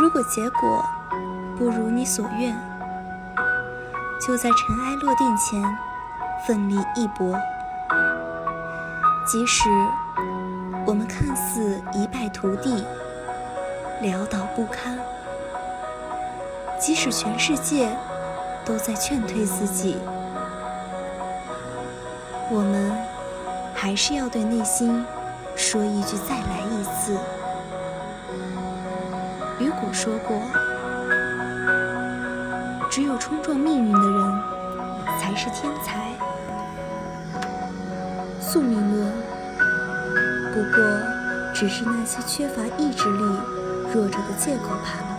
如果结果不如你所愿，就在尘埃落定前奋力一搏。即使我们看似一败涂地、潦倒不堪，即使全世界都在劝退自己，我们还是要对内心说一句：“再来雨果说过：“只有冲撞命运的人才是天才。”宿命论不过只是那些缺乏意志力弱者的借口罢了。